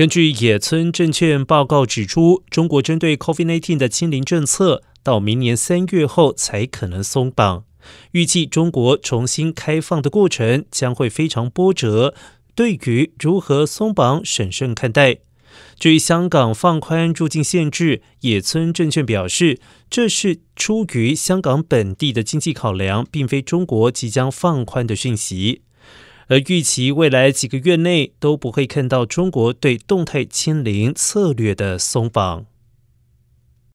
根据野村证券报告指出，中国针对 COVID-19 的清零政策到明年三月后才可能松绑。预计中国重新开放的过程将会非常波折，对于如何松绑审慎看待。至于香港放宽入境限制，野村证券表示，这是出于香港本地的经济考量，并非中国即将放宽的讯息。而预期未来几个月内都不会看到中国对动态清零策略的松绑。